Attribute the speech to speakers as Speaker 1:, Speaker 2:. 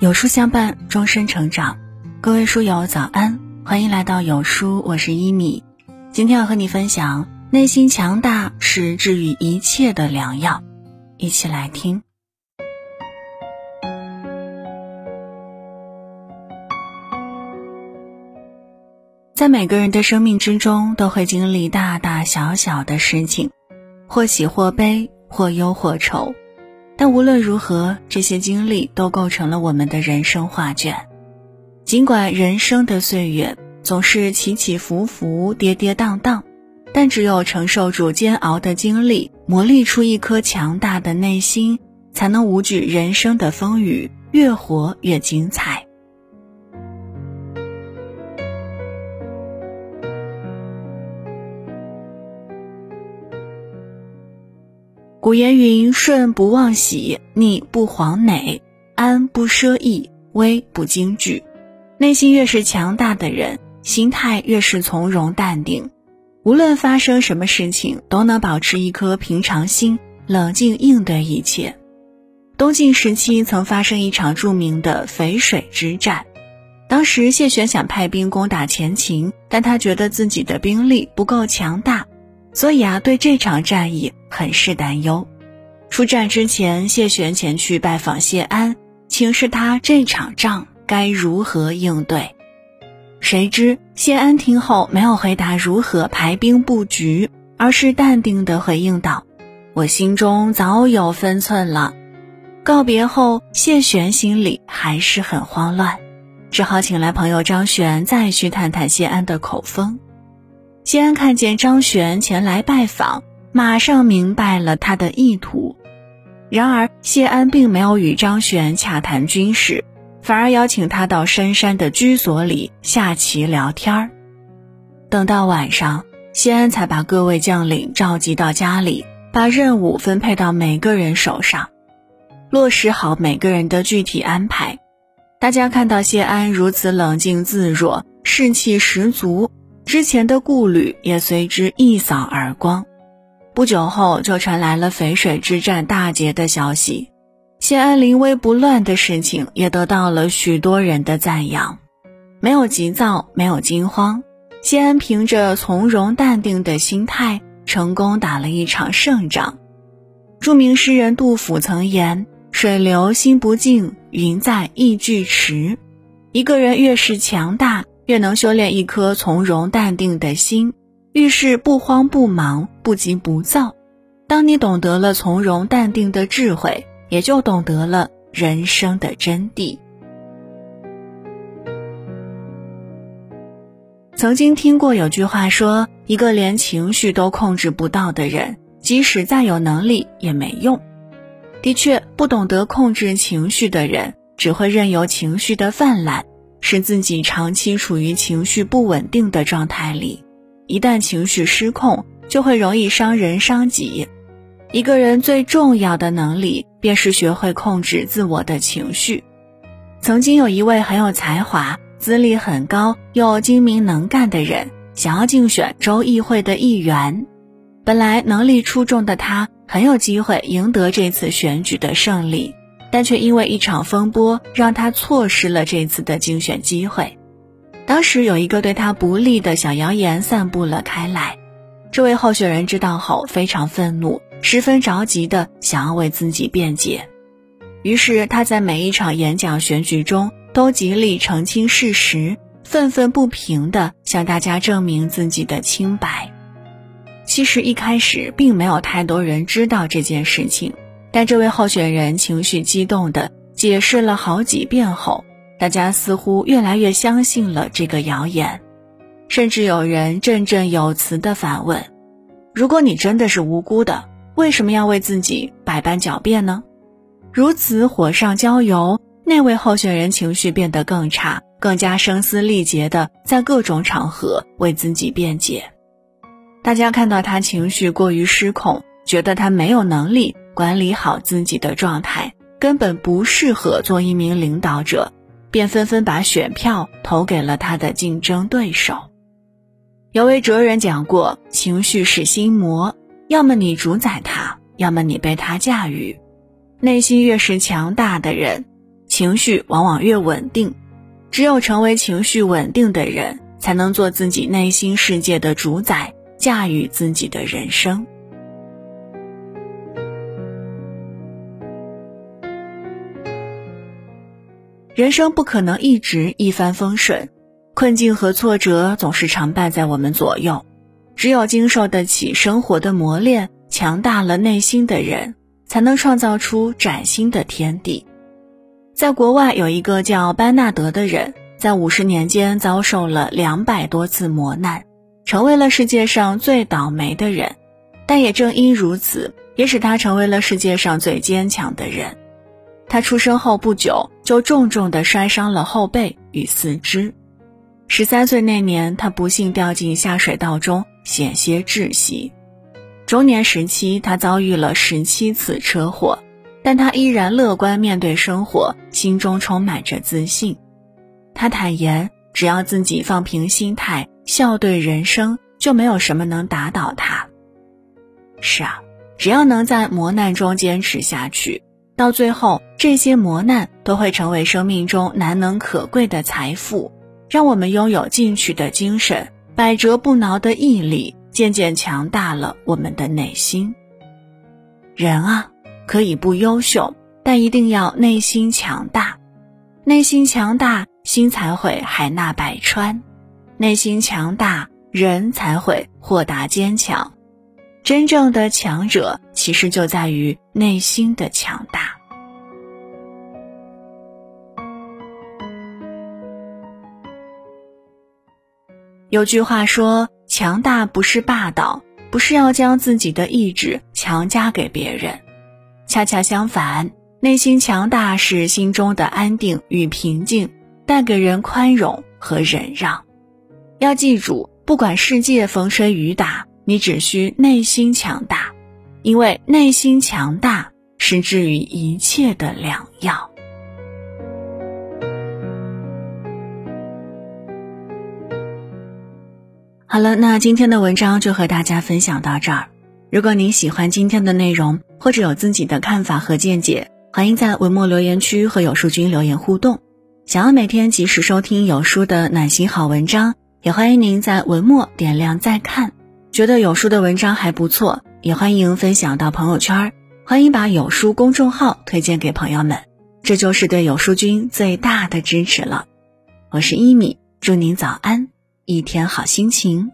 Speaker 1: 有书相伴，终身成长。各位书友早安，欢迎来到有书，我是一米。今天要和你分享，内心强大是治愈一切的良药。一起来听。在每个人的生命之中，都会经历大大小小的事情，或喜或悲，或忧或愁。但无论如何，这些经历都构成了我们的人生画卷。尽管人生的岁月总是起起伏伏、跌跌宕宕，但只有承受住煎熬的经历，磨砺出一颗强大的内心，才能无惧人生的风雨，越活越精彩。古言云：“顺不忘喜，逆不惶馁，安不奢逸，危不惊惧。”内心越是强大的人，心态越是从容淡定。无论发生什么事情，都能保持一颗平常心，冷静应对一切。东晋时期曾发生一场著名的淝水之战，当时谢玄想派兵攻打前秦，但他觉得自己的兵力不够强大。所以啊，对这场战役很是担忧。出战之前，谢玄前去拜访谢安，请示他这场仗该如何应对。谁知谢安听后没有回答如何排兵布局，而是淡定地回应道：“我心中早有分寸了。”告别后，谢玄心里还是很慌乱，只好请来朋友张玄再去探探谢安的口风。谢安看见张玄前来拜访，马上明白了他的意图。然而，谢安并没有与张玄洽谈军事，反而邀请他到深山的居所里下棋聊天儿。等到晚上，谢安才把各位将领召集到家里，把任务分配到每个人手上，落实好每个人的具体安排。大家看到谢安如此冷静自若，士气十足。之前的顾虑也随之一扫而光。不久后，就传来了淝水之战大捷的消息。谢安临危不乱的事情也得到了许多人的赞扬。没有急躁，没有惊慌，谢安凭着从容淡定的心态，成功打了一场胜仗。著名诗人杜甫曾言：“水流心不静，云在意俱迟。”一个人越是强大。越能修炼一颗从容淡定的心，遇事不慌不忙，不急不躁。当你懂得了从容淡定的智慧，也就懂得了人生的真谛。曾经听过有句话说：“一个连情绪都控制不到的人，即使再有能力也没用。”的确，不懂得控制情绪的人，只会任由情绪的泛滥。使自己长期处于情绪不稳定的状态里，一旦情绪失控，就会容易伤人伤己。一个人最重要的能力，便是学会控制自我的情绪。曾经有一位很有才华、资历很高又精明能干的人，想要竞选州议会的议员。本来能力出众的他，很有机会赢得这次选举的胜利。但却因为一场风波，让他错失了这次的竞选机会。当时有一个对他不利的小谣言散布了开来，这位候选人知道后非常愤怒，十分着急的想要为自己辩解。于是他在每一场演讲选举中都极力澄清事实，愤愤不平的向大家证明自己的清白。其实一开始并没有太多人知道这件事情。但这位候选人情绪激动地解释了好几遍后，大家似乎越来越相信了这个谣言，甚至有人振振有词地反问：“如果你真的是无辜的，为什么要为自己百般狡辩呢？”如此火上浇油，那位候选人情绪变得更差，更加声嘶力竭地在各种场合为自己辩解。大家看到他情绪过于失控，觉得他没有能力。管理好自己的状态，根本不适合做一名领导者，便纷纷把选票投给了他的竞争对手。有位哲人讲过：“情绪是心魔，要么你主宰它，要么你被它驾驭。内心越是强大的人，情绪往往越稳定。只有成为情绪稳定的人，才能做自己内心世界的主宰，驾驭自己的人生。人生不可能一直一帆风顺，困境和挫折总是常伴在我们左右。只有经受得起生活的磨练，强大了内心的人，才能创造出崭新的天地。在国外有一个叫班纳德的人，在五十年间遭受了两百多次磨难，成为了世界上最倒霉的人。但也正因如此，也使他成为了世界上最坚强的人。他出生后不久就重重地摔伤了后背与四肢。十三岁那年，他不幸掉进下水道中，险些窒息。中年时期，他遭遇了十七次车祸，但他依然乐观面对生活，心中充满着自信。他坦言，只要自己放平心态，笑对人生，就没有什么能打倒他。是啊，只要能在磨难中坚持下去。到最后，这些磨难都会成为生命中难能可贵的财富，让我们拥有进取的精神、百折不挠的毅力，渐渐强大了我们的内心。人啊，可以不优秀，但一定要内心强大。内心强大，心才会海纳百川；内心强大，人才会豁达坚强。真正的强者，其实就在于内心的强大。有句话说：“强大不是霸道，不是要将自己的意志强加给别人。恰恰相反，内心强大是心中的安定与平静，带给人宽容和忍让。要记住，不管世界风吹雨打。”你只需内心强大，因为内心强大是治愈一切的良药。好了，那今天的文章就和大家分享到这儿。如果您喜欢今天的内容，或者有自己的看法和见解，欢迎在文末留言区和有书君留言互动。想要每天及时收听有书的暖心好文章，也欢迎您在文末点亮再看。觉得有书的文章还不错，也欢迎分享到朋友圈。欢迎把有书公众号推荐给朋友们，这就是对有书君最大的支持了。我是一米，祝您早安，一天好心情。